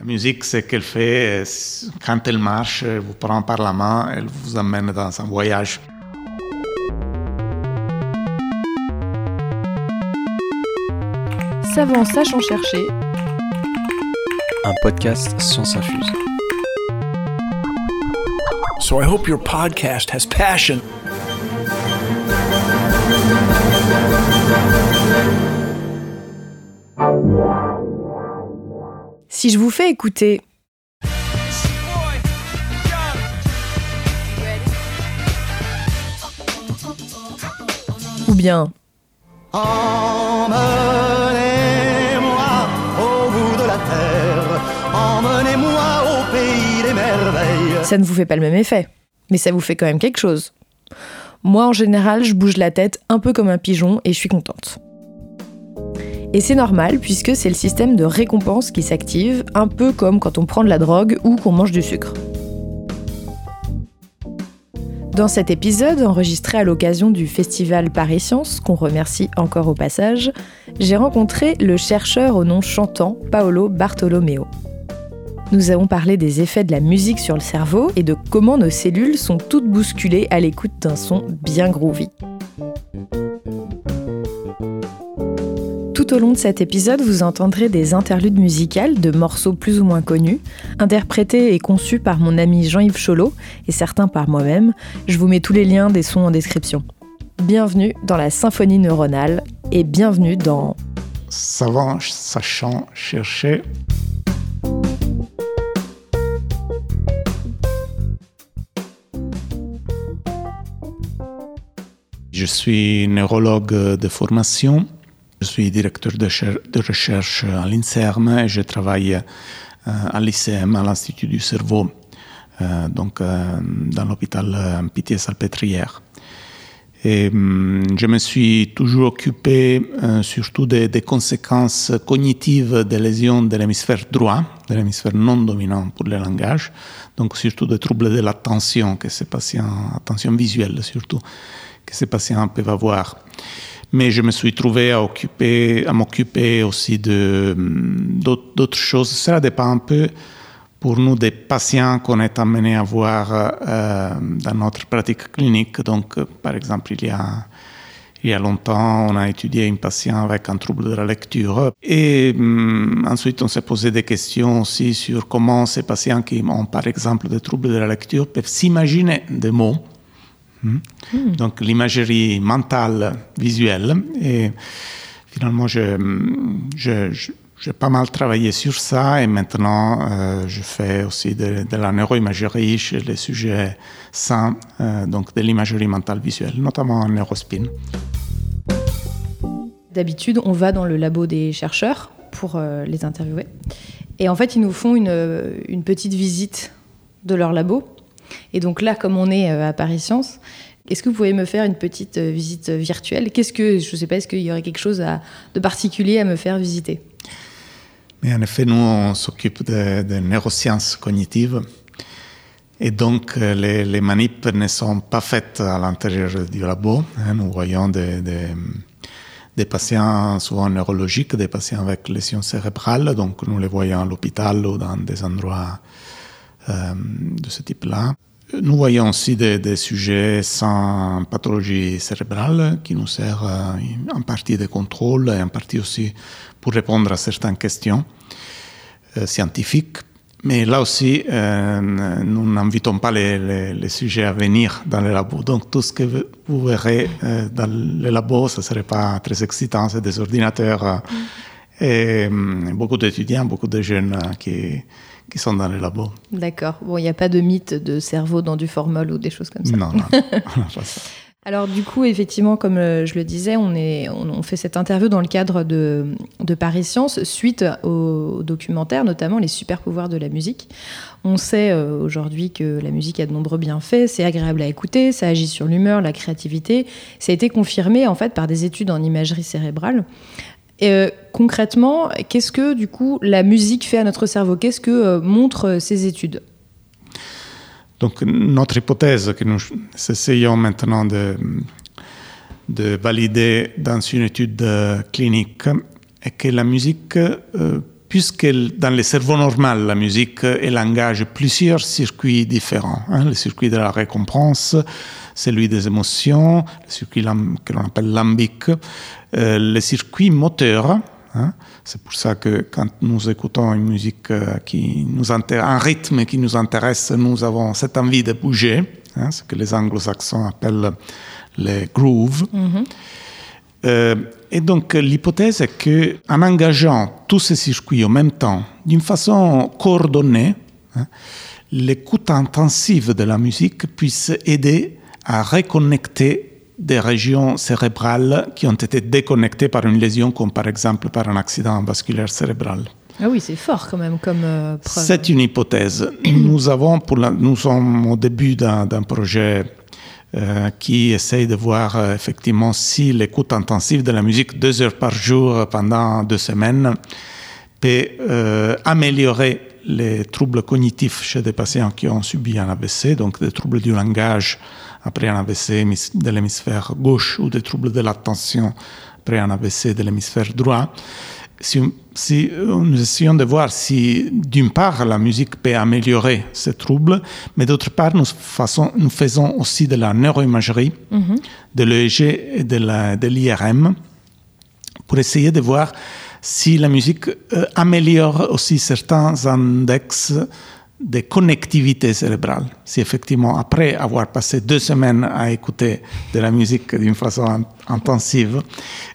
La musique, c'est qu'elle fait, quand elle marche, elle vous prend par la main, elle vous amène dans un voyage. Savant sachant chercher. Un podcast Science Infuse. So I hope your podcast has passion. Si je vous fais écouter ou bien Emmenez-moi au bout de la terre, emmenez-moi au pays des merveilles. ça ne vous fait pas le même effet, mais ça vous fait quand même quelque chose. Moi, en général, je bouge la tête un peu comme un pigeon et je suis contente. Et c'est normal puisque c'est le système de récompense qui s'active, un peu comme quand on prend de la drogue ou qu'on mange du sucre. Dans cet épisode, enregistré à l'occasion du festival Paris Science, qu'on remercie encore au passage, j'ai rencontré le chercheur au nom chantant Paolo Bartolomeo. Nous avons parlé des effets de la musique sur le cerveau et de comment nos cellules sont toutes bousculées à l'écoute d'un son bien groovy. Tout au long de cet épisode, vous entendrez des interludes musicales de morceaux plus ou moins connus, interprétés et conçus par mon ami Jean-Yves Cholot et certains par moi-même. Je vous mets tous les liens des sons en description. Bienvenue dans la symphonie neuronale et bienvenue dans Savant, sachant, chercher. Je suis neurologue de formation. Je suis directeur de, cher- de recherche à l'INSERM et je travaille euh, à l'ICM, à l'Institut du cerveau, euh, donc euh, dans l'hôpital Pitié-Salpêtrière. Hum, je me suis toujours occupé surtout des, des conséquences cognitives des lésions de l'hémisphère droit, de l'hémisphère non dominant pour le langage, donc surtout des troubles de l'attention que ces patients, attention visuelle surtout, que ces patients peuvent avoir. Mais je me suis trouvé à, occuper, à m'occuper aussi de, hum, d'autres choses. Cela dépend un peu pour nous des patients qu'on est amené à voir euh, dans notre pratique clinique. Donc, euh, par exemple, il y, a, il y a longtemps, on a étudié un patient avec un trouble de la lecture. Et hum, ensuite, on s'est posé des questions aussi sur comment ces patients qui ont, par exemple, des troubles de la lecture peuvent s'imaginer des mots. Hmm. Donc, l'imagerie mentale, visuelle. Et finalement, je, je, je- j'ai pas mal travaillé sur ça et maintenant euh, je fais aussi de, de la neuroimagerie chez les sujets sains, euh, donc de l'imagerie mentale visuelle, notamment en neurospin. D'habitude, on va dans le labo des chercheurs pour euh, les interviewer. Et en fait, ils nous font une, une petite visite de leur labo. Et donc là, comme on est euh, à Paris Science, est-ce que vous pouvez me faire une petite euh, visite euh, virtuelle? Qu'est-ce que, je ne sais pas, est-ce qu'il y aurait quelque chose de particulier à me faire visiter? Mais en effet, nous, on s'occupe de, de neurosciences cognitives. Et donc, les, les manips ne sont pas faites à l'intérieur du labo. hein. Nous voyons des, des, patients souvent neurologiques, des patients avec lésions cérébrales. Donc, nous les voyons à l'hôpital ou dans des endroits de ce type-là. Nous voyons aussi des, des sujets sans pathologie cérébrale qui nous servent euh, en partie de contrôle et en partie aussi pour répondre à certaines questions euh, scientifiques. Mais là aussi, euh, nous n'invitons pas les, les- les sujets à venir dans le labo. Donc tout ce que vous- verrez euh, dans le labo, ce ne serait pas très excitant, c'est des ordinateurs euh, et hum, beaucoup d'étudiants, beaucoup de jeunes euh, qui, qui sont dans le labo. D'accord. Bon, il n'y a pas de mythe de cerveau dans du formol ou des choses comme ça. Non, non, pas ça. Alors du coup, effectivement, comme euh, je le disais, on, est, on, on fait cette interview dans le cadre de, de Paris Science suite au, au documentaire, notamment les super pouvoirs de la musique. On sait euh, aujourd'hui que la musique a de nombreux bienfaits, c'est agréable à écouter, ça agit sur l'humeur, la créativité. Ça a été confirmé en fait par des études en imagerie cérébrale. Et, euh, concrètement, qu'est-ce que du coup la musique fait à notre cerveau? Qu'est-ce que euh, montrent euh, ces études? Donc notre hypothèse que nous essayons maintenant de, de valider dans une étude clinique est que la musique puisque dans le cerveau normal, la musique, elle engage plusieurs circuits différents. Hein, le circuit de la récompense, celui des émotions, le circuit que l'on appelle lambique, euh, le circuit moteur. Hein, c'est pour ça que quand nous écoutons une musique euh, qui nous un rythme qui nous intéresse, nous avons cette envie de bouger, hein, ce que les anglo-saxons appellent les grooves. Mhm. Euh, et donc l'hypothèse est que en engageant tous ces circuits en même temps, d'une façon coordonnée, hein, l'écoute intensive de la musique puisse aider à reconnecter des régions cérébrales qui ont été déconnectées par une lésion, comme par exemple par un accident vasculaire cérébral. Ah oui, c'est fort quand même comme euh, preuve. C'est une hypothèse. nous, avons pour la- nous sommes au début d'un d'un projet euh, qui essaye de voir euh, effectivement si l'écoute intensive de la musique deux heures par jour pendant deux semaines peut améliorer les troubles cognitifs chez des patients qui ont subi un AVC, donc des troubles du langage après un AVC de l'hémisphère gauche ou des troubles de l'attention après un AVC de l'hémisphère droit. Si, si euh, nous essayons de voir si, d'une part, la musique peut améliorer ces troubles, mais d'autre part, nous, faisons- nous faisons aussi de la neuroimagerie, de l'EEG et de l'IRM pour essayer de voir si la musique euh, améliore aussi certains index de connectivité cérébrale. Si effectivement, après avoir passé deux semaines à écouter de la musique d'une façon in- intensive,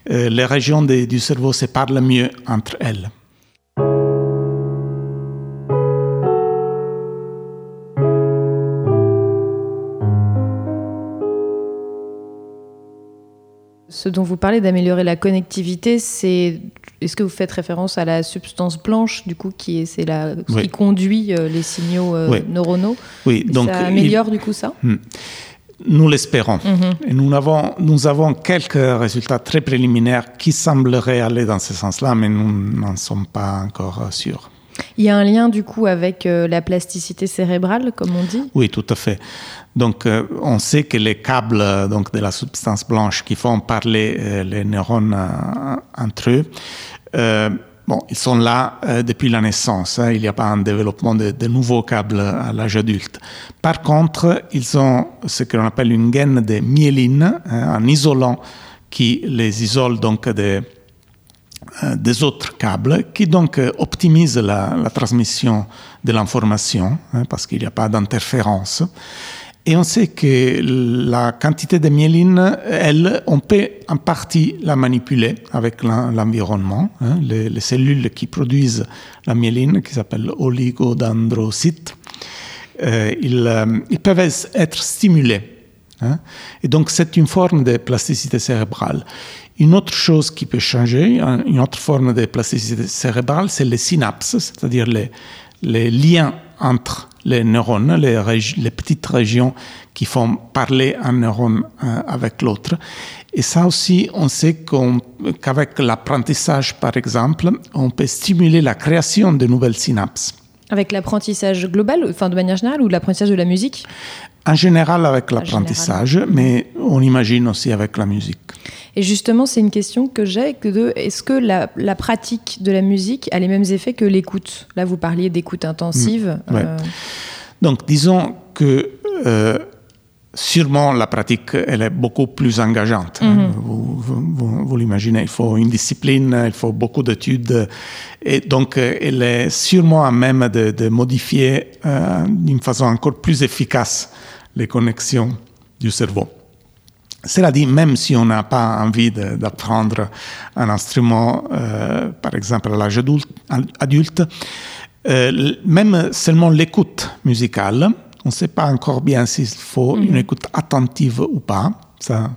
euh, les régions de- du cerveau se parlent mieux entre elles. Ce dont vous parlez d'améliorer la connectivité, c'est est-ce que vous faites référence à la substance blanche du coup qui est c'est la Oui. qui conduit euh, les signaux euh, Oui. neuronaux? Oui, Et donc ça il- améliore du coup ça? Nous l'espérons. Mhm. Et nous avons, nous avons quelques résultats très préliminaires qui sembleraient aller dans ce sens-là, mais nous n'en sommes pas encore euh, sûrs. Il y a un lien du coup avec euh, la plasticité cérébrale comme on dit? Oui, tout à fait. Donc, euh, on sait que les câbles euh, donc, de la substance blanche qui font parler les neurones entre eux, bon, ils sont là depuis la naissance. hein. Il n'y a pas un développement de, nouveaux câbles à l'âge adulte. Par contre, ils ont ce que l'on appelle une gaine de myéline, hein, un isolant qui les isole donc des, des autres câbles qui donc euh, optimisent la, transmission de l'information hein, parce qu'il n'y a pas d'interférence. Et on sait que la quantité de myéline, elle, on peut en partie la manipuler avec l'en- l'environnement. hein. Les, les cellules qui produisent la myéline, qui s'appellent oligodendrocytes, euh, euh, ils peuvent être stimulés. hein. Et donc, c'est une forme de plasticité cérébrale. Une autre chose qui peut changer, un- une autre forme de plasticité cérébrale, c'est les synapses, c'est-à-dire les, liens entre les neurones, les, petites régions qui font parler un neurone euh, avec l'autre. Et ça aussi, on sait qu'avec l'apprentissage, par exemple, on peut stimuler la création de nouvelles synapses. Avec l'apprentissage global, enfin de manière générale, ou l'apprentissage de la musique? En général avec l'apprentissage, mais on imagine aussi avec la musique. Et justement, c'est une question que j'ai que de est-ce que la, la pratique de la musique a les mêmes effets que l'écoute? Là, vous parliez d'écoute intensive. Mmh, ouais. euh, Donc disons que euh, sûrement la pratique elle est beaucoup plus engageante. hein. Vous, vous- vous- vous l'imaginez, il faut une discipline, il faut beaucoup d'études et donc euh, elle est sûrement à même de, de modifier euh, d'une façon encore plus efficace les connexions du cerveau. Cela dit, même si on n'a pas envie d'apprendre un instrument, euh, par exemple à l'âge adulte, adulte, euh, même seulement l'écoute musicale, on ne sait pas encore bien s'il faut une écoute attentive ou pas. Ça,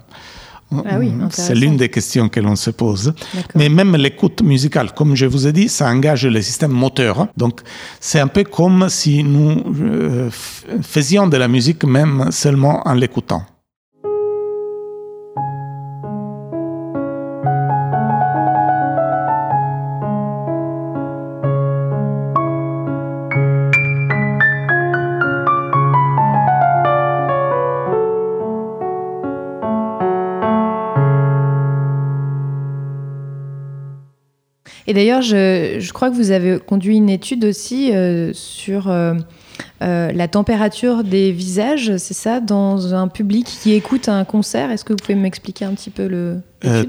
Ah oui, c'est l'une des questions que l'on se pose. Mais même l'écoute musicale, comme je vous ai dit, ça engage le système moteur. Donc, c'est un peu comme si nous euh, faisions de la musique même seulement en l'écoutant. Et d'ailleurs, je, je, crois que vous avez conduit une étude aussi euh, sur euh, euh, la température des visages, c'est ça, dans un public qui écoute un concert. Est-ce que vous pouvez m'expliquer un petit peu le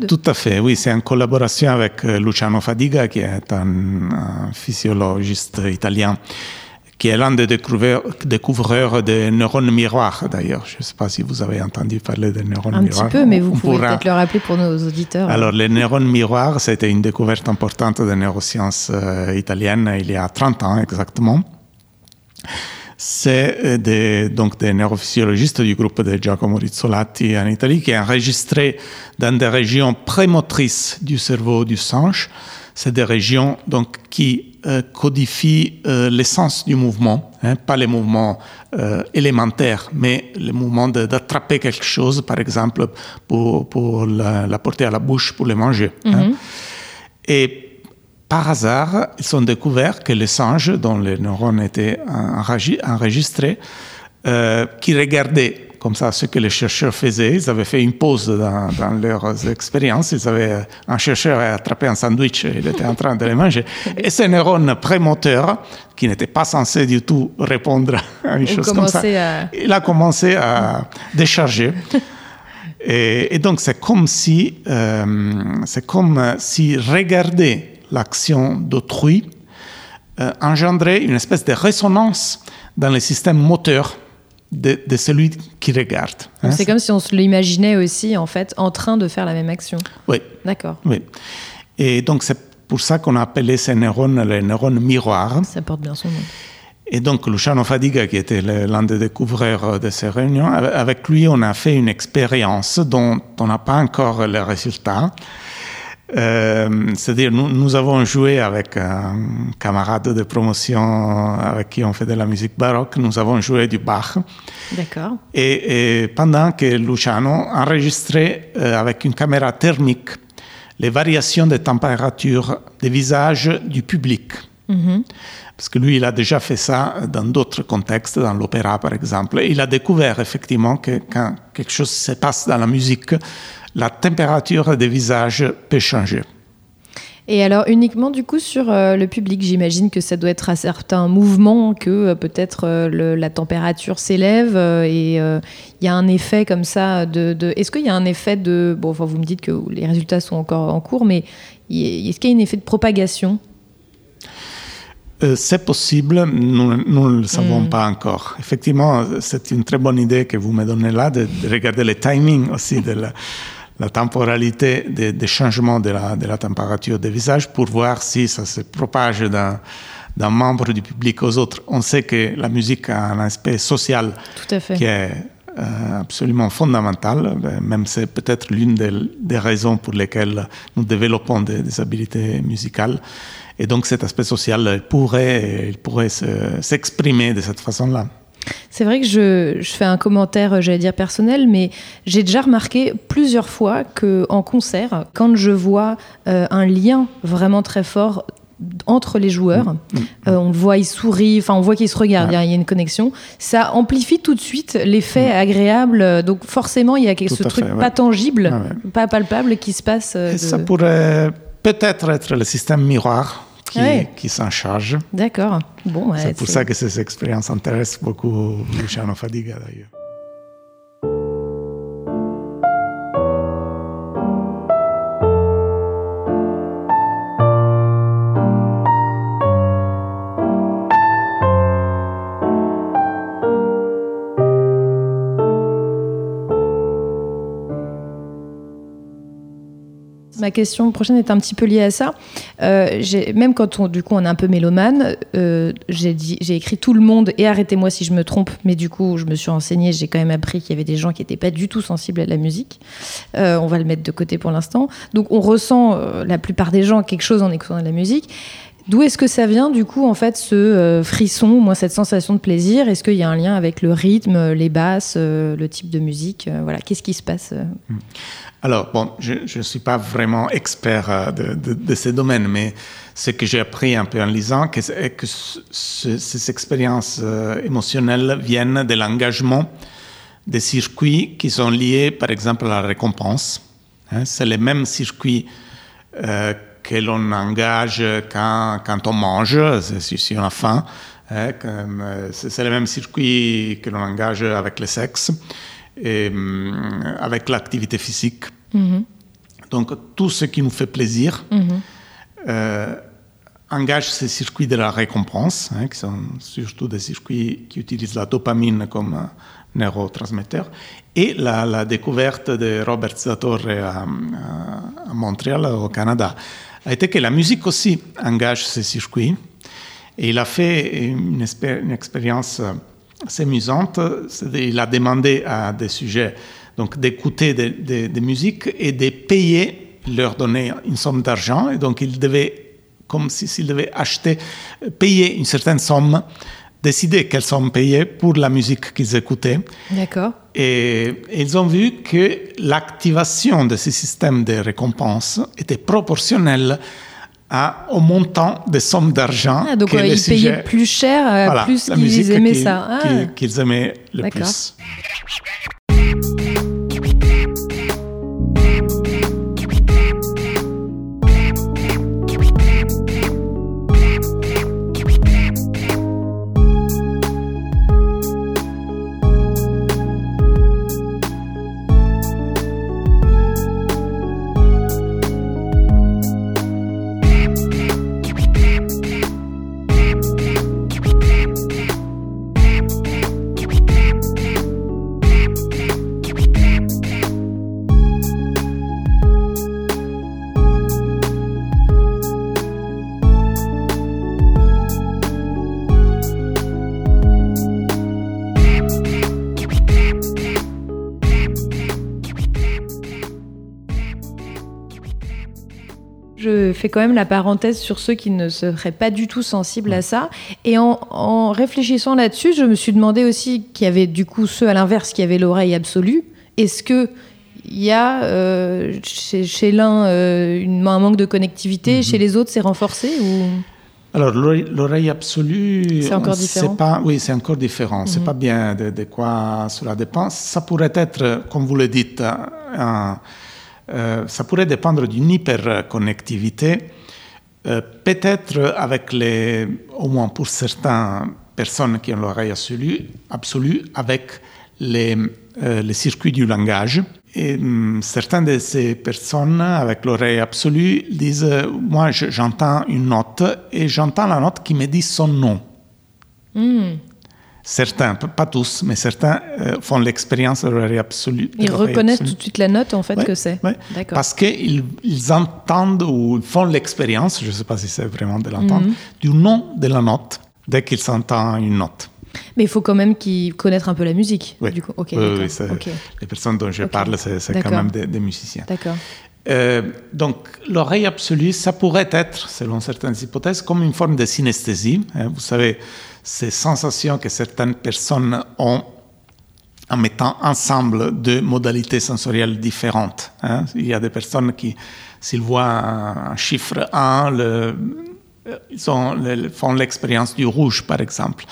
Tout à fait, oui. C'est en collaboration avec Luciano Fadiga, qui est un, un physiologiste italien qui est l'un des découvreurs des neurones miroirs, d'ailleurs. Je ne sais pas si vous avez entendu parler des neurones miroirs. Un petit peu, mais vous pouvez peut-être le rappeler pour nos auditeurs. Alors, les neurones miroirs, c'était une découverte importante des neurosciences euh, italiennes il y a 30 ans exactement. C'est euh, des, donc des neurophysiologistes du groupe de Giacomo Rizzolatti en Italie qui ont enregistré dans des régions prémotrices du cerveau du singe. C'est des régions donc, qui euh, codifie euh, l'essence du mouvement, hein, pas les mouvements euh, élémentaires, mais le mouvement d'attraper quelque chose, par exemple, pour, pour la, la, porter à la bouche, pour le manger. Mm -hmm. hein. Et par hasard, ils ont découvert que les singes, dont les neurones étaient enregistrés, qui regardaient comme ça ce que les chercheurs faisaient. Ils avaient fait une pause dans, dans leurs expériences. Ils avaient, un chercheur a attrapé un sandwich et il était en train de le manger. Et ce neurone prémoteur, qui n'était pas censé du tout répondre à une chose comme ça, à... il a commencé à décharger. Et, et, donc c'est comme si, euh, c'est comme si regarder l'action d'autrui euh, engendrait une espèce de résonance dans le système moteur de, de, celui qui regarde. Hein. C'est comme si on se l'imaginait aussi, en fait, en train de faire la même action. Oui. D'accord. Oui. Et donc, c'est pour ça qu'on a appelé ces neurones les neurones miroirs. Ça porte bien son nom. Et donc, Luciano Fadiga, qui était l'un des découvreurs de ces réunions, avec lui, on a fait une expérience dont on n'a pas encore les résultats. Euh, C'est-à-dire, nous, nous, avons joué avec un camarade de promotion avec qui on fait de la musique baroque, nous avons joué du Bach. D'accord. Et, et, pendant que Luciano enregistrait euh, avec une caméra thermique les variations de température des visages du public. Mm -hmm. Parce que lui, il a déjà fait ça dans d'autres contextes, dans l'opéra par exemple. Il a découvert effectivement que quand quelque chose se passe dans la musique, la température des visages peut changer. Et alors uniquement du coup sur euh, le public, j'imagine que ça doit être à certains mouvements que euh, peut-être euh, la température s'élève et il y a un effet comme ça de... de... Est-ce qu'il y a un effet de... Bon, enfin, vous me dites que les résultats sont encore en cours, mais est-ce qu'il y a un effet de propagation? C'est possible, nous, nous ne le savons mm. pas encore. Effectivement, c'est une très bonne idée que vous me donnez là, de, de regarder le timing aussi de la, la temporalité des de changements de la, de la température des visages pour voir si ça se propage d'un d'un membre du public aux autres. On sait que la musique a un aspect social qui est euh, absolument fondamental, même c'est peut-être l'une des, des, raisons pour lesquelles nous développons des, des habiletés musicales. Et donc cet aspect social pourrait, il pourrait s'exprimer de cette façon-là. C'est vrai que je, je, fais un commentaire, j'allais dire personnel, mais j'ai déjà remarqué plusieurs fois qu'en concert, quand je vois euh, un lien vraiment très fort entre les joueurs, mmh, mmh. Euh, on le voit, il sourit, enfin on voit qu'ils se regardent, ouais. il y a une connexion, ça amplifie tout de suite l'effet mmh. agréable, donc forcément il y a ce truc fait, ouais. pas tangible, ouais. pas palpable qui se passe. Euh, de... Ça pourrait peut-être être le système miroir qui, ouais. qui s'en charge. D'accord. Bon, ouais, c'est pour ça que ces expériences intéressent beaucoup Luciano Fadiga d'ailleurs. Ma question prochaine est un petit peu liée à ça. Euh, même quand on, du coup on est un peu mélomane, euh, j'ai écrit tout le monde et arrêtez-moi si je me trompe, mais du coup je me suis renseignée, j'ai quand même appris qu'il y avait des gens qui n'étaient pas du tout sensibles à la musique. Euh, on va le mettre de côté pour l'instant. Donc on ressent, la plupart des gens, quelque chose en écoutant de la musique. D'où est-ce que ça vient, du coup, en fait, ce euh, frisson, moi, cette sensation de plaisir? Est-ce qu'il y a un lien avec le rythme, les basses, euh, le type de musique euh, Voilà, qu'est-ce qui se passe Alors, bon, je ne suis pas vraiment expert de, ces domaines, mais ce que j'ai appris un peu en lisant, c'est que ce, ces expériences émotionnelles viennent de l'engagement des circuits qui sont liés, par exemple, à la récompense. Hein, c'est les mêmes circuits que l'on engage quand, quand, on mange, si, si on a faim. Hein, c'est le même circuit que l'on engage avec le sexe et avec l'activité physique. Mhm. Donc tout ce qui nous fait plaisir Mhm. euh, engage ces circuits de la récompense, hein, qui sont surtout des circuits qui utilisent la dopamine comme euh, neurotransmetteur. Et la, la découverte de Robert Zatorre à, à- à Montréal, au Canada, a été que la musique aussi engage ces circuits. Et il a fait une, expé- une expérience euh, assez amusante. Il a demandé à des sujets d'écouter des, des- musiques et de payer, leur donner une somme d'argent. Et donc ils devaient, comme si- s'ils devaient acheter, euh, payer une certaine somme, décider quelle somme payer pour la musique qu'ils écoutaient. D'accord. Et ils ont vu que l'activation de ce système de récompense était proportionnelle à- au montant des sommes d'argent Ah, donc que les ils payaient plus cher, euh, Voilà, plus qu'ils aimaient ça. Ah. qu'ils- aimaient le D'accord. plus. Quand même la parenthèse sur ceux qui ne seraient pas du tout sensibles à ça. Et en, en réfléchissant là-dessus, je me suis demandé aussi qu'il y avait du coup ceux à l'inverse qui avaient l'oreille absolue. Est-ce que il y a euh, chez, chez l'un euh, un manque de connectivité, Mhm. chez les autres c'est renforcé ou? Alors, l'oreille absolue. C'est encore différent Mhm. Pas, oui, c'est encore différent. C'est pas bien de, de quoi cela dépend. Ça pourrait être, comme vous le dites, un- euh, ça pourrait dépendre d'une hyperconnectivité. Euh, Peut-être avec les, au moins pour certaines personnes qui ont l'oreille absolue, avec les, euh, les circuits du langage. Hum, certaines de ces personnes avec l'oreille absolue disent euh, Moi, je- j'entends une note et j'entends la note qui me dit son nom. Hmm. Certains, pas tous, mais certains euh, font l'expérience de l'oreille absolue. ils reconnaissent absolue. tout de suite la note en fait que c'est. Parce qu'ils ils entendent ou font l'expérience, je ne sais pas si c'est vraiment de l'entendre, Mhm. du nom de la note dès qu'ils entendent une note. Mais il faut quand même qu'ils connaissent un peu la musique. Oui. Du coup. Oui, Les personnes dont je parle, c'est quand même des, des musiciens. D'accord. Euh, donc, l'oreille absolue, ça pourrait être, selon certaines hypothèses, comme une forme de synesthésie. hein. vous savez, ces sensations que certaines personnes ont en mettant ensemble deux modalités sensorielles différentes. hein. Il y a des personnes qui, s'ils voient un, un chiffre 1, le, euh, ils ont- le- font l'expérience du rouge, par exemple.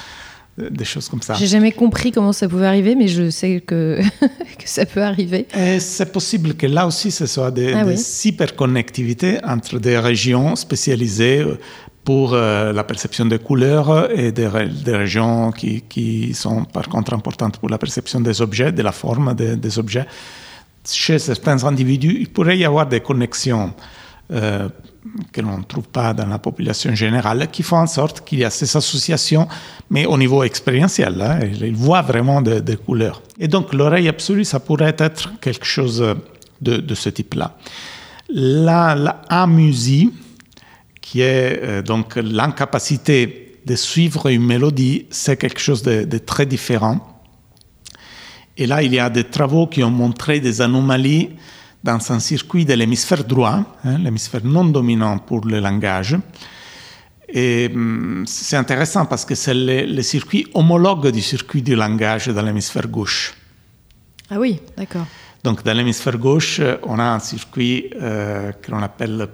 Euh, Des choses comme ça. J'ai jamais compris comment ça pouvait arriver, mais je sais que, que ça peut arriver. C'est possible que là aussi, ce soit des, Ah des oui. hyperconnectivités entre des régions spécialisées euh, pour euh, la perception des couleurs et des, des régions qui, qui sont par contre importantes pour la perception des objets, de la forme des, objets. Chez certains individus, il pourrait y avoir des connexions euh, que l'on ne trouve pas dans la population générale, qui font en sorte qu'il y a ces associations, mais au niveau expérientiel. hein, ils voient vraiment des des couleurs. Et donc l'oreille absolue, ça pourrait être quelque chose de, de ce type-là. La, la amusie, qui est euh, donc l'incapacité de suivre une mélodie, c'est quelque chose de, de très différent. Et là, il y a des travaux qui ont montré des anomalies dans un circuit de l'hémisphère droit, hein, l'hémisphère non dominant pour le langage. Et hum, c'est intéressant parce que c'est le, le circuit homologue du circuit du langage dans l'hémisphère gauche. Ah oui, d'accord. Donc, dans l'hémisphère gauche, euh, on a un circuit euh, que l'on appelle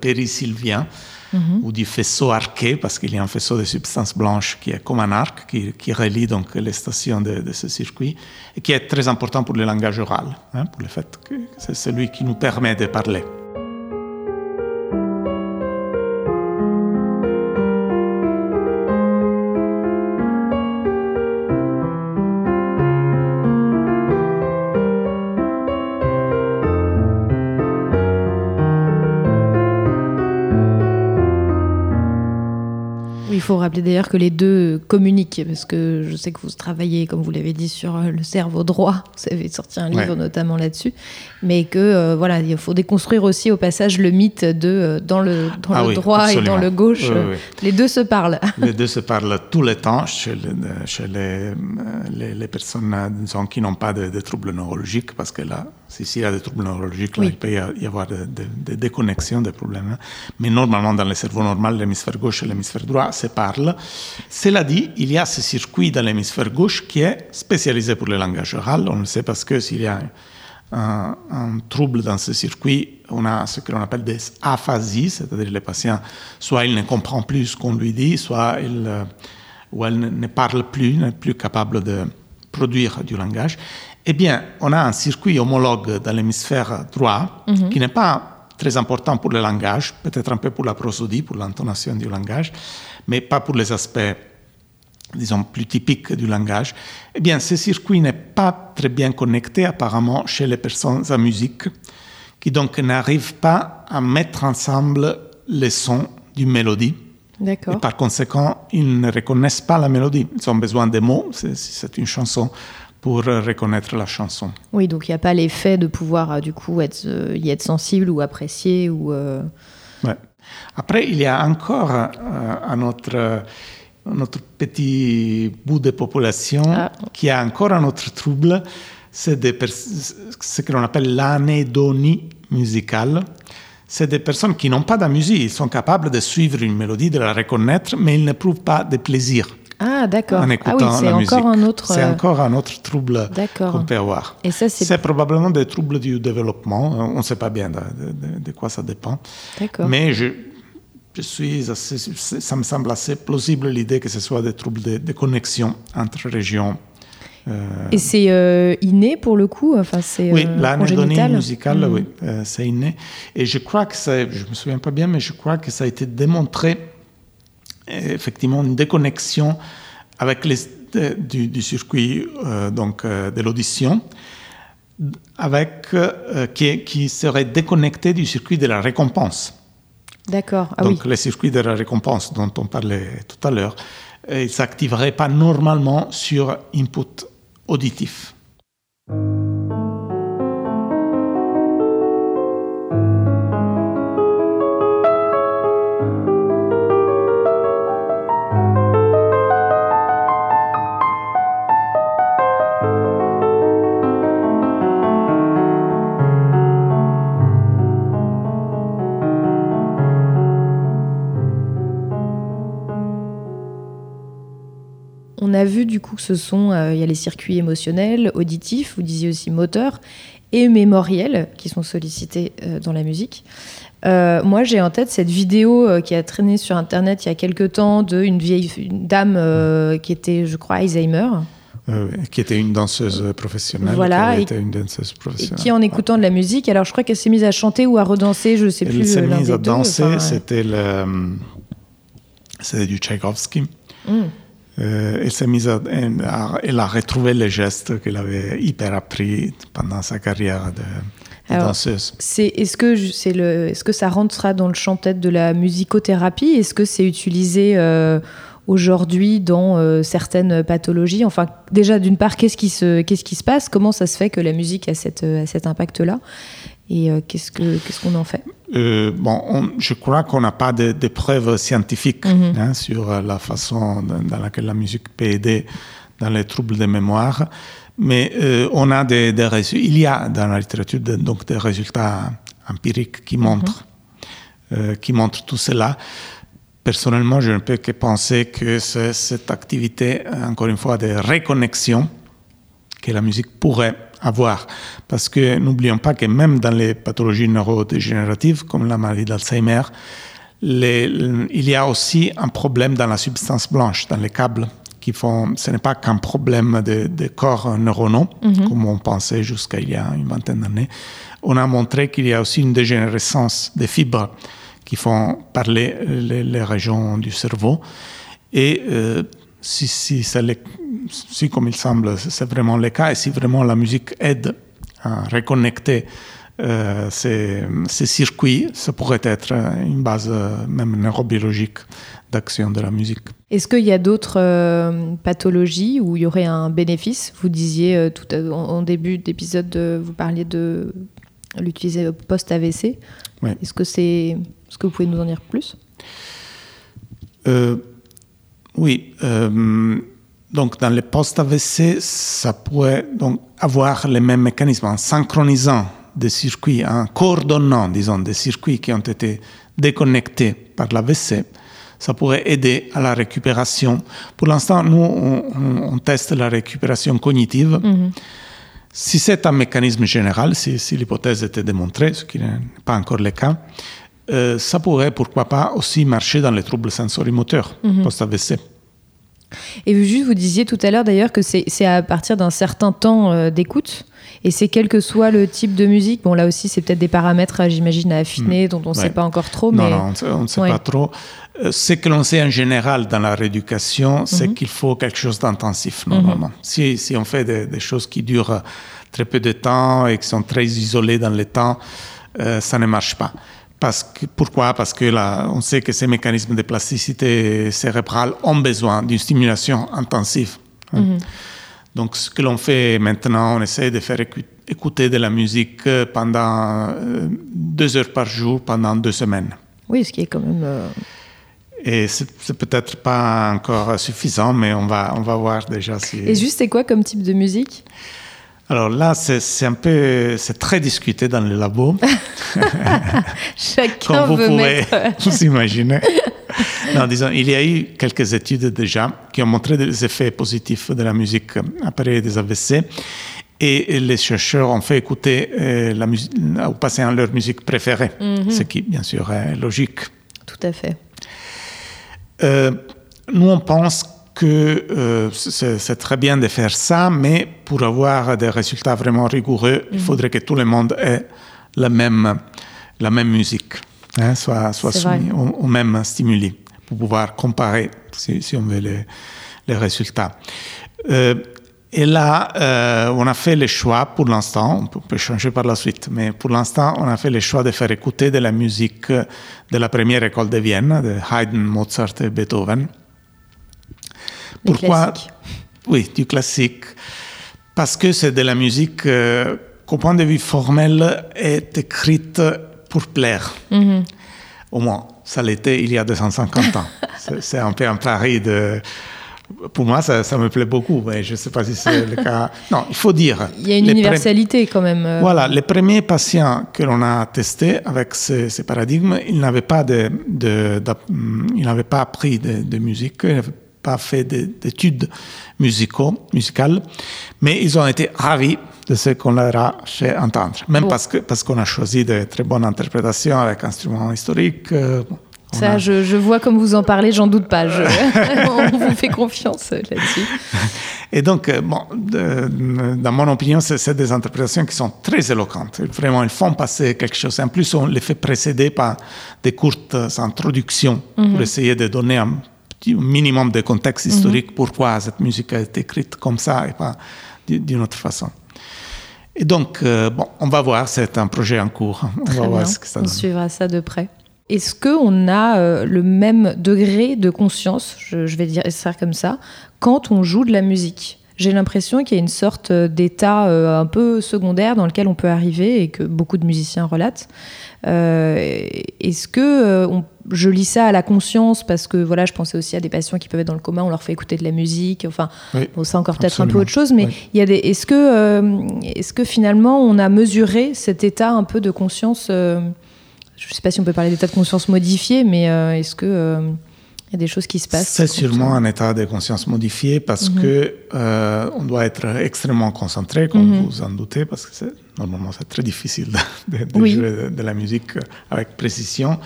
périsylvien, ou du faisceau arqué, parce qu'il y a un faisceau de substances blanches qui est comme un arc, qui, relie donc les stations de, de ce circuit, et qui est très important pour le langage oral, hein, pour le fait que c'est celui qui nous permet de parler. Rappeler d'ailleurs que les deux communiquent, parce que je sais que vous travaillez, comme vous l'avez dit, sur euh, le cerveau droit. Vous avez sorti un livre Ouais. notamment là-dessus, mais que euh, voilà, il faut déconstruire aussi au passage le mythe de euh, dans le dans Ah le oui, droit et dans le gauche, Oui, oui, oui. les deux se parlent. Les deux se parlent tout le temps chez, le- chez les, les, les personnes disons, qui n'ont pas de, de troubles neurologiques, parce que là, s'il y a des troubles neurologiques, là, Oui. il peut y avoir des de, de déconnexions, des problèmes. hein. Mais normalement, dans le cerveau normal, l'hémisphère gauche et l'hémisphère droit se parlent. Cela dit, il y a ce circuit dans l'hémisphère gauche qui est spécialisé pour le langage oral. On le sait parce que s'il y a un, un trouble dans ce circuit, on a ce que l'on appelle des aphasies, c'est-à-dire les patients, soit il ne comprend plus ce qu'on lui dit, soit il, euh, ou elle ne, ne parle plus, n'est plus capable de produire du langage. Eh bien, on a un circuit homologue dans l'hémisphère droit qui n'est pas très important pour le langage, peut-être un peu pour la prosodie, pour l'intonation du langage, mais pas pour les aspects disons, plus typiques du langage, eh bien, ce circuit n'est pas très bien connecté apparemment chez les personnes à musique, qui donc n'arrivent pas à mettre ensemble les sons d'une mélodie. Et par conséquent, ils ne reconnaissent pas la mélodie. Ils ont besoin des mots, c'est une chanson, pour reconnaître la chanson. Oui, donc il n'y a pas l'effet de pouvoir euh, du coup être, euh, y être sensible ou apprécier ou. euh, Ouais. Après, il y a encore un, autre, petit bout de population Ah. qui a encore un autre trouble, c'est ce que l'on appelle l'anédonie musicale. C'est des personnes qui n'ont pas de musique, ils sont capables de suivre une mélodie, de la reconnaître, mais ils n'éprouvent pas de plaisir Ah, d'accord. en Ah écoutant oui, la encore musique. un autre. C'est euh, encore un autre trouble qu'on peut avoir. Et ça, c'est. C'est probablement des troubles du développement. On ne sait pas bien de, de- de quoi ça dépend. D'accord. Mais je, je suis assez, ça me semble assez plausible l'idée que ce soit des troubles de, de connexion entre régions. Euh, Et c'est euh, inné pour le coup? Enfin, c'est oui, euh, l'anédonie musicale, Mm. oui, c'est inné. Et je crois que ça, je me souviens pas bien, mais je crois que ça a été démontré effectivement une déconnexion avec les, de- du, du circuit euh, donc euh, de l'audition, avec euh, qui, qui serait déconnecté du circuit de la récompense. D'accord. Ah Donc oui. le circuit de la récompense dont on parlait tout à l'heure, euh, il s'activerait pas normalement sur input auditif. On a vu du coup que ce sont, euh, il y a les circuits émotionnels, auditifs, vous disiez aussi moteurs, et mémoriels qui sont sollicités euh, dans la musique. Euh, moi, j'ai en tête cette vidéo euh, qui a traîné sur Internet il y a quelque temps d'une vieille une dame euh, qui était, je crois, Alzheimer, qui était une danseuse professionnelle. Voilà, qui avait et- été une danseuse et professionnelle. qui, en écoutant de la musique, alors je crois qu'elle s'est mise à chanter ou à redanser, je sais Elle plus. s'est euh, l'un mise à danser, enfin, c'était le, du Tchaïkovski. Mm. Euh, elle s'est mise à, elle a, retrouvé les gestes qu'elle avait hyper appris pendant sa carrière de, de Alors, danseuse. C'est est-ce que c'est le est-ce que ça rentrera dans le champ peut-être de la musicothérapie? Est-ce que c'est utilisé euh, aujourd'hui dans euh, certaines pathologies? Enfin, déjà d'une part, qu'est-ce qui se qu'est-ce qui se passe? Comment ça se fait que la musique a, cette, a cet impact-là? Et euh, qu'est-ce que qu'est-ce qu'on en fait? Euh, bon, on- je crois qu'on n'a pas de, de preuves scientifiques Mhm. hein, sur euh, la façon dans, dans laquelle la musique peut aider dans les troubles de mémoire, mais euh, on a des, des résu- il y a dans la littérature de- donc des résultats empiriques qui montrent, euh, qui montrent tout cela. Personnellement, je ne peux que penser que c'est cette activité, encore une fois, de reconnexion que la musique pourrait avoir. Parce que n'oublions pas que même dans les pathologies neurodégénératives, comme la maladie d'Alzheimer, les- il y a aussi un problème dans la substance blanche, dans les câbles. Qui font, ce n'est pas qu'un problème de, de corps neuronaux, comme on pensait jusqu'à il y a une vingtaine d'années. On a montré qu'il y a aussi une dégénérescence des fibres qui font parler les, les régions du cerveau. Et euh, si, si, c'est le- si, comme il semble, c'est vraiment le cas, et si vraiment la musique aide à reconnecter euh, ces, ces circuits, ça pourrait être une base euh, même neurobiologique d'action de la musique. Est-ce qu'il y a d'autres euh, pathologies où il y aurait un bénéfice? Vous disiez euh, tout à- en, en début d'épisode, vous parliez de l'utiliser post-AVC. Est-ce que c'est, est-ce que vous pouvez nous en dire plus? Oui, donc dans les post-AVC, ça pourrait donc avoir les mêmes mécanismes en synchronisant des circuits, en coordonnant, disons, des circuits qui ont été déconnectés par l'AVC. Ça pourrait aider à la récupération. Pour l'instant, nous, on, teste la récupération cognitive. Si c'est un mécanisme général, si, si l'hypothèse était démontrée, ce qui n'est pas encore le cas, euh, ça pourrait, pourquoi pas, aussi marcher dans les troubles sensorimoteurs post-AVC. Et vous, juste, vous disiez tout à l'heure d'ailleurs que c'est, à partir d'un certain temps euh, d'écoute. Et c'est quel que soit le type de musique. Bon, là aussi, c'est peut-être des paramètres, euh, j'imagine, à affiner, dont on ne Ouais. sait pas encore trop. Non, mais... non, on ne sait- Ouais. pas trop. Euh, Ce que l'on sait en général dans la rééducation, c'est Mhm. qu'il faut quelque chose d'intensif, normalement. si, si on fait des, des choses qui durent très peu de temps et qui sont très isolées dans le temps, euh, ça ne marche pas. Parce que, pourquoi? Parce que là, on sait que ces mécanismes de plasticité cérébrale ont besoin d'une stimulation intensive. hein. Mhm. Donc, ce que l'on fait maintenant, on essaie de faire écouter de la musique euh, pendant euh, deux heures par jour, pendant deux semaines. Oui, ce qui est quand même. euh, Et c'est peut-être pas encore suffisant, mais on va, on va voir déjà si. Et juste, c'est quoi comme type de musique? Alors là, c'est un peu, c'est très discuté dans les labos, Chacun comme vous veut pouvez mettre. vous imaginer. Non, disons, il y a eu quelques études déjà qui ont montré des effets positifs de la musique après des AVC. Et les chercheurs ont fait écouter euh, la musique, aux patients leur musique préférée, ce qui, bien sûr, est logique. Tout à fait. Euh, nous, on pense que euh, c'est très bien de faire ça, mais pour avoir des résultats vraiment rigoureux, il faudrait que tout le monde ait la même, la même musique, hein, soit, soit soumis au, au même stimuli, pour pouvoir comparer, si, si on veut, les, les résultats. Euh, et là, euh, on a fait le choix, pour l'instant, on peut, on peut changer par la suite, mais pour l'instant, on a fait le choix de faire écouter de la musique de la première école de Vienne, de Haydn, Mozart et Beethoven. Classiques. Oui, du classique. Parce que c'est de la musique euh, qu'au point de vue formel est écrite pour plaire. Mhm. Au moins, ça l'était il y a 250 ans. C'est- C'est un peu un pari de... Pour moi, ça, ça me plaît beaucoup, mais je ne sais pas si c'est le cas. Non, il faut dire. Il y a une universalité quand même. euh, voilà, les premiers patients que l'on a testés avec ces, ces paradigmes, ils n'avaient pas, de, de- d'app- ils n'avaient pas appris de, de musique, ils n'avaient pas fait de- d'études musicaux, musicales, mais ils ont été ravis de ce qu'on leur a fait entendre, même parce que parce qu'on a choisi de très bonnes interprétations avec instruments historiques. euh, Ça, a- je, je vois comme vous en parlez, j'en doute pas. Je- on vous fait confiance là-dessus. Et donc, euh, bon, de- dans mon opinion, c'est des interprétations qui sont très éloquentes. Vraiment, elles font passer quelque chose. En plus, on les fait précéder par des courtes introductions pour essayer de donner un petit minimum de contexte historique pourquoi cette musique a été écrite comme ça et pas d'une autre façon? Et donc, euh, bon, on va voir, c'est un projet en cours. On Très va voir bien. ce que ça On suivra ça de près. Est-ce qu'on a euh, le même degré de conscience, je, je vais dire ça comme ça, quand on joue de la musique? J'ai l'impression qu'il y a une sorte euh, d'état euh, un peu secondaire dans lequel on peut arriver et que beaucoup de musiciens relatent. Euh, Est-ce que euh, on- je lis ça à la conscience parce que voilà, je pensais aussi à des patients qui peuvent être dans le coma, on leur fait écouter de la musique. Enfin, Oui, bon, ça encore peut-être un peu autre chose, mais Oui. il y a des. Est-ce que, est-ce que finalement on a mesuré cet état un peu de conscience Je ne sais pas si on peut parler d'état de conscience modifié, mais est-ce que il y a des choses qui se passent C'est sûrement un état de conscience modifié parce Mhm. que euh, on doit être extrêmement concentré, comme Mhm. vous en doutez, parce que normalement c'est très difficile de, de- de Oui. jouer de, de la musique avec précision.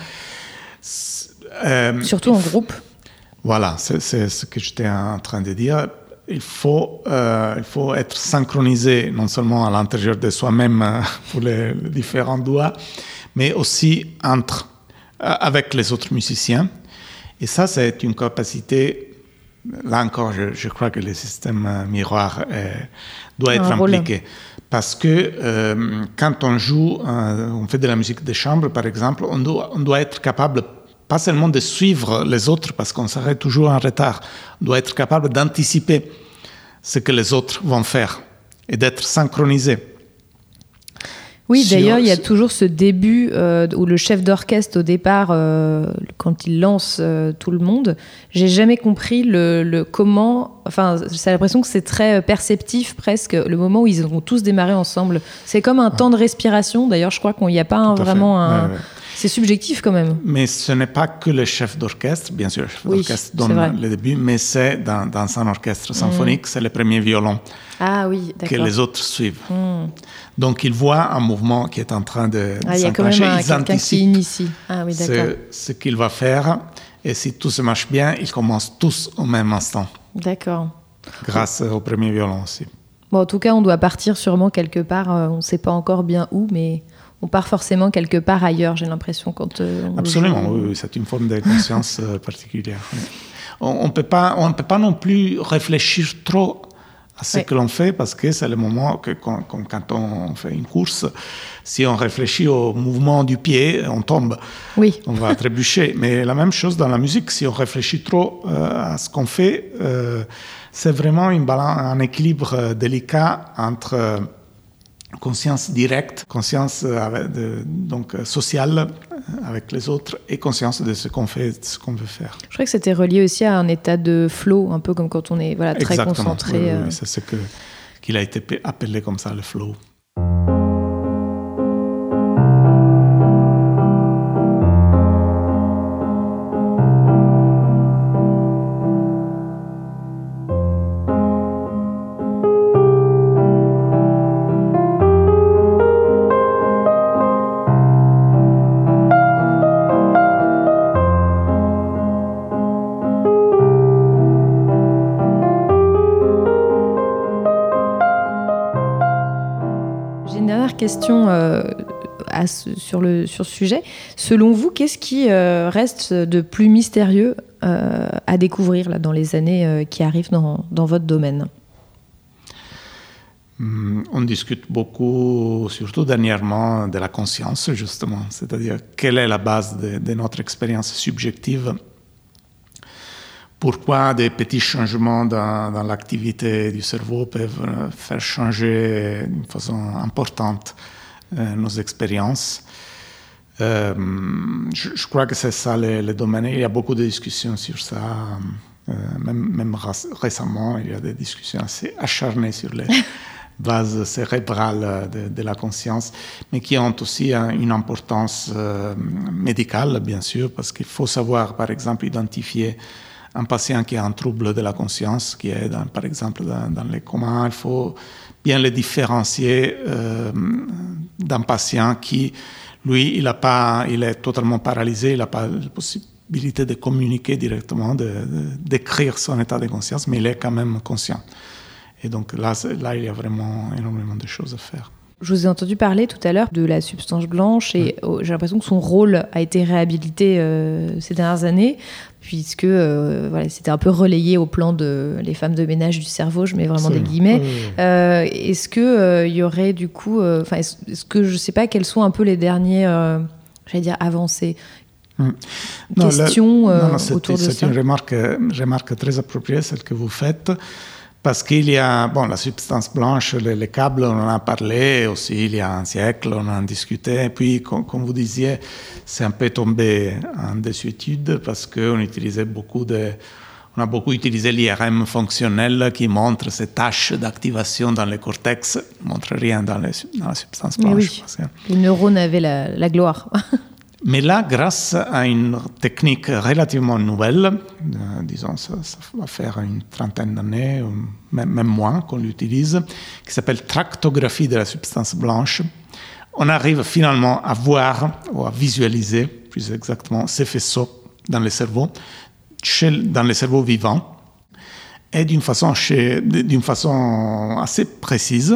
Euh, Surtout en groupe. voilà, c'est ce que j'étais en train de dire. Il faut, euh, il faut être synchronisé non seulement à l'intérieur de soi-même euh, pour les, les différents doigts, mais aussi entre, avec les autres musiciens. Et ça, c'est une capacité. Là encore, je, je crois que le système euh, miroir euh, doit être impliqué. Parce que euh, quand on joue, euh, on fait de la musique de chambre, par exemple, on doit, on doit être capable pas seulement de suivre les autres parce qu'on serait toujours en retard, on doit être capable d'anticiper ce que les autres vont faire et d'être synchronisé. Oui, d'ailleurs, il y a toujours ce début euh, où le chef d'orchestre, au départ, euh, quand il lance euh, tout le monde, j'ai jamais compris le, le comment. Enfin, j'ai l'impression que c'est très perceptif presque, le moment où ils vont tous démarrer ensemble. C'est comme un temps de respiration. D'ailleurs, je crois qu'il n'y a pas un- fait. vraiment un. Ouais, ouais. C'est subjectif quand même. Mais ce n'est pas que le chef d'orchestre, bien sûr, le chef Oui, d'orchestre donne le début, mais c'est dans, dans un orchestre symphonique, c'est le premier violon Ah oui, que les autres suivent. Hmm. Donc ils voient un mouvement qui est en train de, de Ah, il y a quand même s'enclencher, un- ils quelqu'un qui anticipent initie. Ah oui, ce, ce qu'il va faire, et si tout se marche bien, ils commencent tous au même instant, D'accord. grâce au premier violon aussi. Bon, en tout cas, on doit partir sûrement quelque part. euh, on ne sait pas encore bien où, mais on part forcément quelque part ailleurs. J'ai l'impression quand. euh, on Absolument, oui, c'est une forme de conscience euh, particulière. On ne peut, pas- on ne peut pas non plus réfléchir trop à ce Oui. que l'on fait parce que c'est le moment que quand, on fait une course, si on réfléchit au mouvement du pied, on tombe, Oui. on va trébucher. Mais la même chose dans la musique, si on réfléchit trop euh, à ce qu'on fait, euh, c'est vraiment une balance, un équilibre délicat entre conscience directe, conscience euh, avec de- donc euh, sociale euh, avec les autres et conscience de ce qu'on fait, de ce qu'on veut faire. Je crois que c'était relié aussi à un état de flow, un peu comme quand on est voilà, très Exactement. concentré. Oui, c'est ce que qu'il a été pe- appelé comme ça le flow. Euh, sur, le, ce sujet. Selon vous, qu'est-ce qui euh, reste de plus mystérieux euh, à découvrir là, dans les années qui arrivent dans, votre domaine? Hum, On discute beaucoup, surtout dernièrement, de la conscience, justement, c'est-à-dire quelle est la base de notre expérience subjective? Pourquoi des petits changements dans, dans l'activité du cerveau peuvent euh, faire changer d'une façon importante euh, nos expériences. Euh, je, je crois que c'est ça le, le domaine. Il y a beaucoup de discussions sur ça. Euh, même récemment, il y a des discussions assez acharnées sur les bases cérébrales de, de la conscience, mais qui ont aussi une importance médicale, bien sûr, parce qu'il faut savoir, par exemple, identifier un patient qui a un trouble de la conscience, qui est, par exemple, dans, les comas. Il faut bien le différencier euh, d'un patient qui, lui, il, a pas, il est totalement paralysé, il n'a pas la possibilité de communiquer directement, de- de- d'écrire son état de conscience, mais il est quand même conscient. Et donc là, là, il y a vraiment énormément de choses à faire. Je vous ai entendu parler tout à l'heure de la substance blanche et oh, j'ai l'impression que son rôle a été réhabilité euh, ces dernières années puisque euh, voilà, c'était un peu relayé au plan de les femmes de ménage du cerveau, je mets vraiment des guillemets. Euh, est-ce que il y aurait du coup, enfin, est-ce, est-ce que je sais pas quelles sont un peu les derniers, j'allais dire avancées. Non, non, non, c'est- autour de c'est ça? une remarque, remarque très appropriée, celle que vous faites, parce qu'il y a, bon, la substance blanche, les, les câbles, on en a parlé aussi il y a un siècle, on en a discuté, et puis, com- comme, vous disiez, c'est un peu tombé en désuétude parce qu'on utilisait beaucoup de... On a beaucoup utilisé l'IRM fonctionnel qui montre ces tâches d'activation dans le cortex, ne montre rien dans, les- dans la substance blanche. oui. Les neurones avaient la, la gloire. mais là, grâce à une technique relativement nouvelle, euh, disons, ça, ça va faire une trentaine d'années, même, moins qu'on l'utilise, qui s'appelle tractographie de la substance blanche, on arrive finalement à voir ou à visualiser, plus exactement, ces faisceaux dans le cerveau, dans le cerveau vivant, et d'une façon assez précise.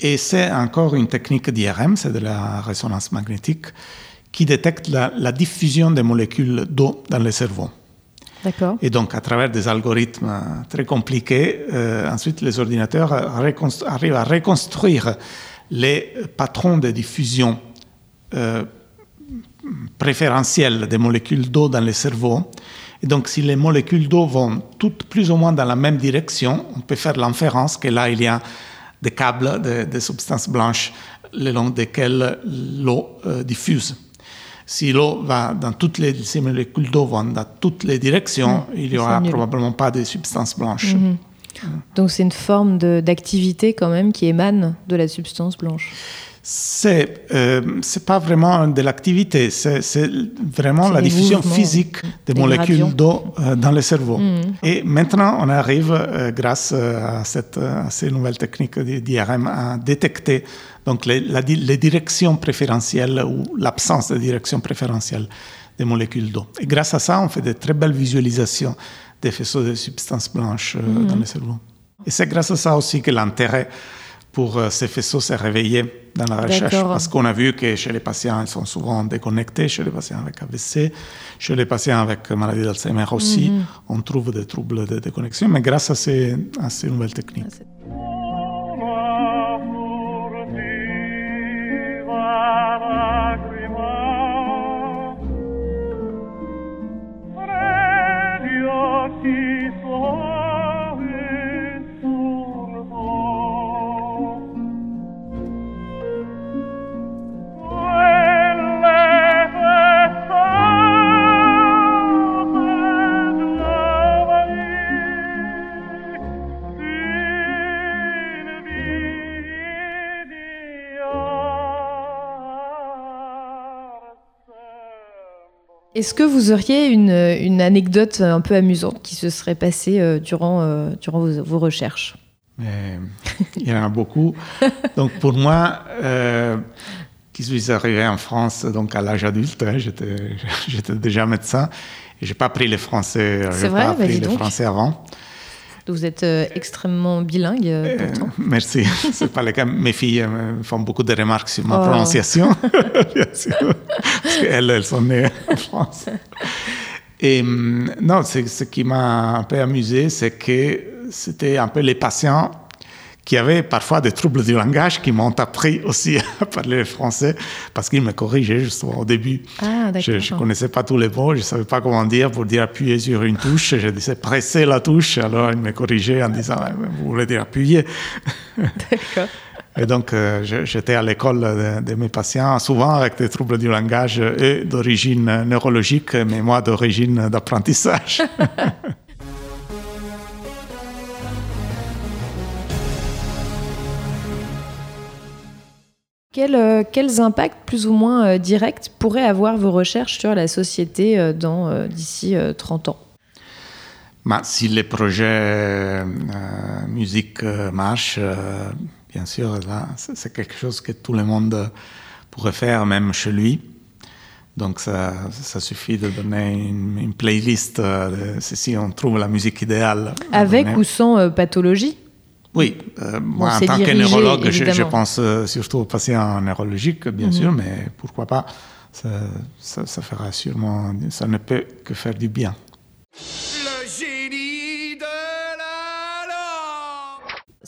Et c'est encore une technique d'IRM, c'est de la résonance magnétique, qui détecte la, la diffusion des molécules d'eau dans le cerveau. Et donc, à travers des algorithmes euh, très compliqués, euh, ensuite, les ordinateurs euh, arrivent à reconstruire les patrons de diffusion euh, préférentielle des molécules d'eau dans le cerveau. Et donc, si les molécules d'eau vont toutes plus ou moins dans la même direction, on peut faire l'inférence que là, il y a des câbles, des, substances blanches, le long desquelles l'eau euh, diffuse. Si l'eau va dans toutes les, si les molécules d'eau vont dans toutes les directions, mmh, il n'y aura probablement pas de substances blanches. Mmh. Donc c'est une forme d'activité quand même qui émane de la substance blanche. C'est euh, c'est pas vraiment de l'activité, c'est vraiment la diffusion physique des, molécules d'eau euh, dans le cerveau. Et maintenant, on arrive, euh, grâce à, cette, à, ces nouvelles techniques d'IRM, à détecter donc les, les directions préférentielles ou l'absence de direction préférentielle des molécules d'eau. Et grâce à ça, on fait de très belles visualisations des faisceaux de substances blanches mm. dans le cerveau. Et c'est grâce à ça aussi que l'intérêt pour euh, ces faisceaux se réveiller dans la recherche. Parce qu'on a vu que chez les patients, ils sont souvent déconnectés, chez les patients avec AVC, chez les patients avec maladie d'Alzheimer aussi, mhm. on trouve des troubles de déconnexion, mais grâce à ces, à ces nouvelles techniques. Est-ce que vous auriez une, anecdote un peu amusante qui se serait passée euh, durant, euh, durant vos, recherches? Il y en a beaucoup. donc pour moi, euh, qui suis arrivé en France donc à l'âge adulte, hein, j'étais déjà médecin et j'ai pas appris le français. C'est vrai, pas appris le français avant. Vous êtes euh, extrêmement bilingue euh, euh, merci. C'est pas le cas. Mes filles font beaucoup de remarques sur ma oh. prononciation, qu'elles, elles sont nées en France. Et hum, non, ce qui m'a un peu amusé, c'est que c'était un peu les patients qui avaient parfois des troubles du langage qui m'ont appris aussi à parler français parce qu'ils me corrigeaient justement au début. Ah, je ne connaissais pas tous les mots, je ne savais pas comment dire pour dire appuyer sur une touche. Je disais presser la touche, alors ils me corrigeaient en disant vous voulez dire appuyer? D'accord. Et donc, euh, j'étais à l'école de, de, mes patients, souvent avec des troubles du langage, eux d'origine neurologique, mais moi d'origine d'apprentissage. Euh, quels impacts plus ou moins euh, directs pourraient avoir vos recherches sur la société euh, d'ici 30 ans? Bah, Si les projets musique marchent, bien sûr, c'est quelque chose que tout le monde pourrait faire, même chez lui. Donc ça, ça suffit de donner une, playlist, si on trouve la musique idéale. Avec ou sans pathologie? Oui, euh, moi, en tant que neurologue, je, pense euh, surtout aux patients neurologiques, bien mhm. sûr, mais pourquoi pas, ça, ça, fera sûrement, ça ne peut que faire du bien.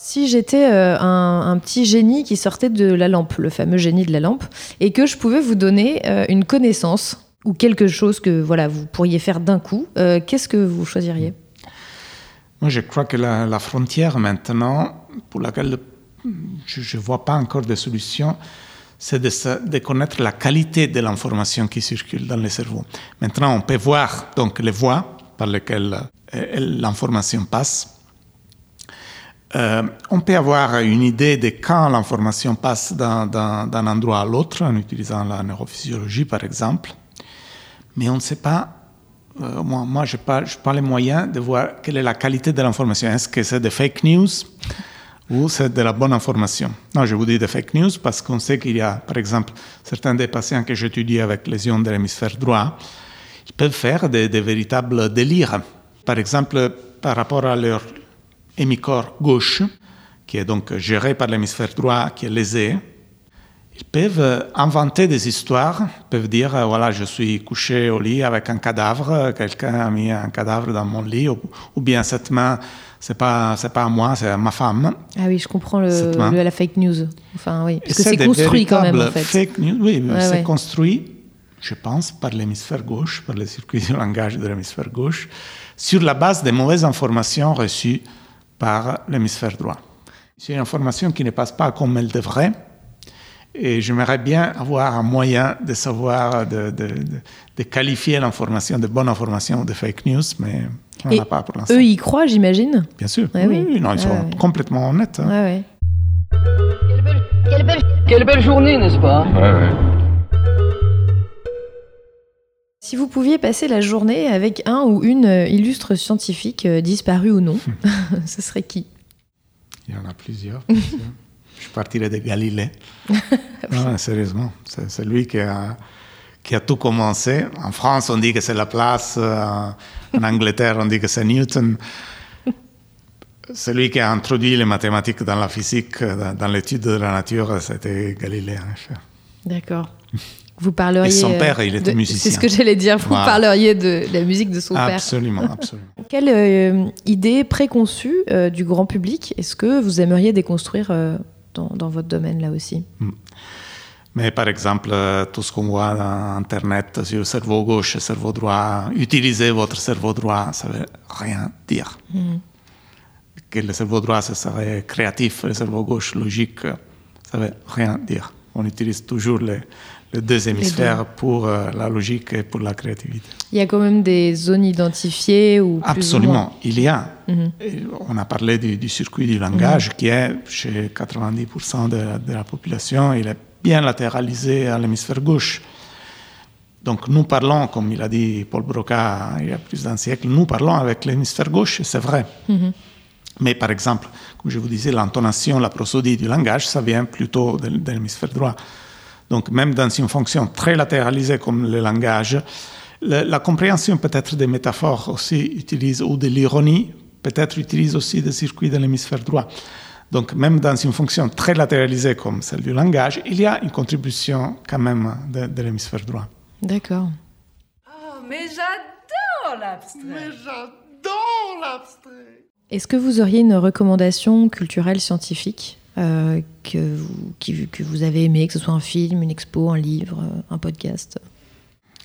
Si j'étais euh, un, petit génie qui sortait de la lampe, le fameux génie de la lampe, et que je pouvais vous donner une connaissance ou quelque chose que voilà vous pourriez faire d'un coup, qu'est-ce que vous choisiriez? Moi, je crois que la, frontière maintenant, pour laquelle je ne vois pas encore de solution, c'est de, connaître la qualité de l'information qui circule dans le cerveau. Maintenant, on peut voir donc les voies par lesquelles euh, l'information passe. Euh, on peut avoir une idée de quand l'information passe d'un endroit à l'autre en utilisant la neurophysiologie, par exemple, mais on ne sait pas euh, moi, je n'ai pas, pas, les moyens de voir quelle est la qualité de l'information. Est-ce que c'est des fake news ou c'est de la bonne information? Non, je vous dis des fake news parce qu'on sait qu'il y a, par exemple, certains des patients que j'étudie avec lésions de l'hémisphère droit, ils peuvent faire des, des, véritables délires. Par exemple, par rapport à leur hémicorps gauche, qui est donc géré par l'hémisphère droit, qui est lésé, ils peuvent euh, inventer des histoires, peuvent dire, euh, voilà, je suis couché au lit avec un cadavre, quelqu'un a mis un cadavre dans mon lit, ou, bien cette main, c'est pas, c'est pas à moi, c'est à ma femme. Ah oui, je comprends le, la fake news. Enfin, oui, parce que c'est construit quand même, en fait. Fake news, oui, c'est construit. je pense, par l'hémisphère gauche, par le circuit du langage de l'hémisphère gauche, sur la base des mauvaises informations reçues par l'hémisphère droit. C'est une information qui ne passe pas comme elle devrait, et j'aimerais bien avoir un moyen de savoir, de, de, de, de qualifier l'information de bonne information ou de fake news, mais on n'en a pas pour l'instant. Eux, ils croient, j'imagine? Bien sûr. Ouais, oui, oui. non, ils sont Ouais, complètement honnêtes. hein. Ouais, ouais. Quelle belle journée, n'est-ce pas? Si vous pouviez passer la journée avec un ou une euh, illustre scientifique, euh, disparu ou non, ce serait qui? Il y en a plusieurs. Je partirais de Galilée. non, sérieusement, c'est c'est lui qui a, qui a tout commencé. En France, on dit que c'est Laplace. euh, En Angleterre, on dit que c'est Newton. Celui qui a introduit les mathématiques dans la physique, dans, dans l'étude de la nature, c'était Galilée, en effet. D'accord. Vous parleriez. Et son euh, père, il était de- musicien. C'est ce que j'allais dire. Vous Voilà. parleriez de la musique de son père. Absolument, absolument. Quelle euh, idée préconçue euh, du grand public est-ce que vous aimeriez déconstruire euh, dans, dans votre domaine là aussi? Mais par exemple, tout ce qu'on voit dans Internet sur le cerveau gauche et le cerveau droit, utiliser votre cerveau droit, ça veut rien dire. Que le cerveau droit, ça serait créatif, le cerveau gauche, logique, ça veut rien dire. On utilise toujours les, les deux hémisphères pour euh, la logique et pour la créativité. Il y a quand même des zones identifiées ou plus ou moins Absolument, il y a. Mhm. On a parlé du, du circuit du langage qui est chez 90% de, la- de la population, il est bien latéralisé à l'hémisphère gauche. Donc nous parlons, comme il a dit Paul Broca il y a plus d'un siècle, nous parlons avec l'hémisphère gauche, c'est vrai. Mais par exemple, comme je vous disais, l'intonation, la prosodie du langage, ça vient plutôt de, de l'hémisphère droit. Donc même dans une fonction très latéralisée comme le langage, le- la compréhension peut-être des métaphores aussi utilise, ou de l'ironie, peut-être utilise aussi des circuits de l'hémisphère droit. Donc même dans une fonction très latéralisée comme celle du langage, il y a une contribution quand même de, de l'hémisphère droit. D'accord. Mais j'adore l'abstrait. Est-ce que vous auriez une recommandation culturelle scientifique? Euh, que, vous, qui- que vous avez aimé, que ce soit un film, une expo, un livre, un podcast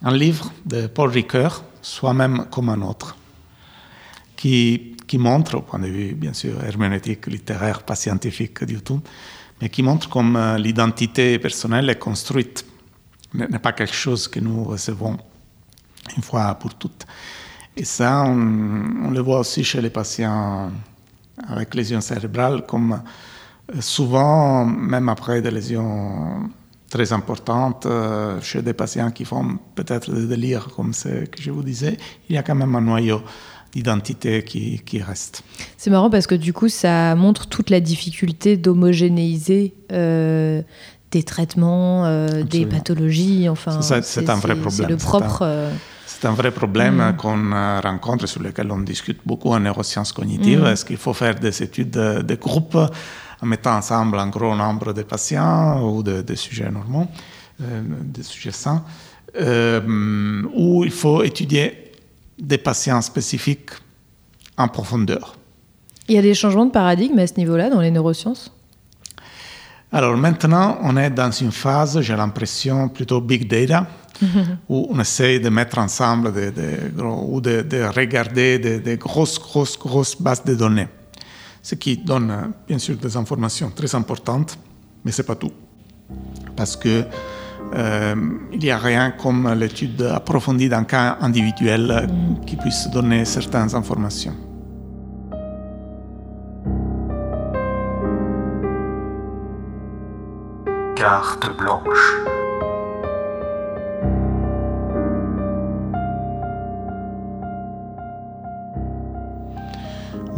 un livre de Paul Ricoeur, Soi-même comme un autre, qui, qui montre, au point de vue bien sûr herméneutique, littéraire, pas scientifique du tout, mais qui montre comme euh, l'identité personnelle est construite, n'est pas quelque chose que nous recevons une fois pour toutes. Et ça, on, on le voit aussi chez les patients avec lésions cérébrales, comme souvent, même après des lésions très importantes, euh, chez des patients qui font peut-être des délires, comme ce que je vous disais, il y a quand même un noyau d'identité qui, qui reste. C'est marrant parce que du coup, ça montre toute la difficulté d'homogénéiser euh, des traitements, euh, des pathologies. Enfin, c'est un vrai C'est problème. le C'est propre. un- euh, C'est un vrai problème qu'on euh, rencontre, sur lequel on discute beaucoup en neurosciences cognitives. Mm. Est-ce qu'il faut faire des études de, de groupe? En mettant ensemble un gros nombre de patients ou de, de sujets normaux, euh, des sujets sains, euh, ou il faut étudier des patients spécifiques en profondeur. Il y a des changements de paradigme à ce niveau-là dans les neurosciences? Alors maintenant, on est dans une phase, j'ai l'impression, plutôt big data, où on essaie de mettre ensemble des, des gros- ou de, de regarder des, des grosses, grosses, grosses bases de données. Ce qui donne, euh, bien sûr, des informations très importantes, mais ce n'est pas tout. Parce que euh, il n'y a rien comme l'étude approfondie d'un cas individuel euh, qui puisse donner certaines informations. Carte blanche.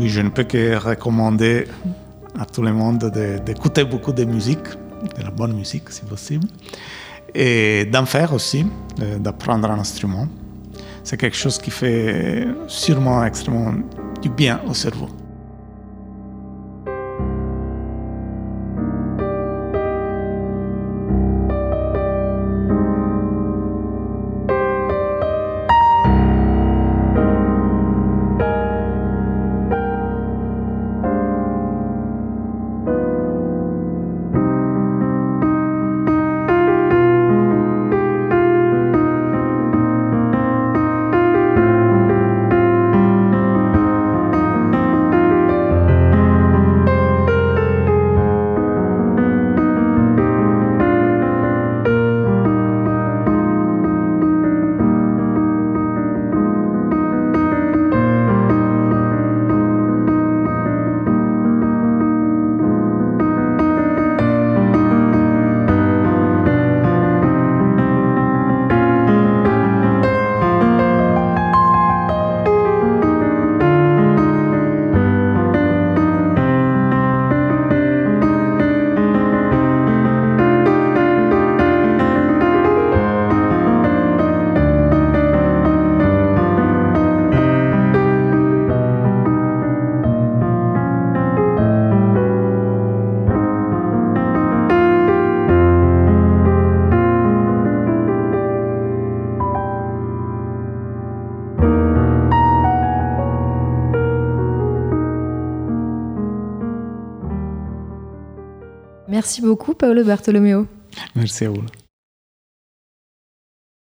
Oui, je ne peux que recommander à tout le monde de- d'écouter beaucoup de musique, de la bonne musique si possible, et d'en faire aussi, de- d'apprendre un instrument. C'est quelque chose qui fait sûrement extrêmement du bien au cerveau. Merci beaucoup, Paolo Bartolomeo. Merci à.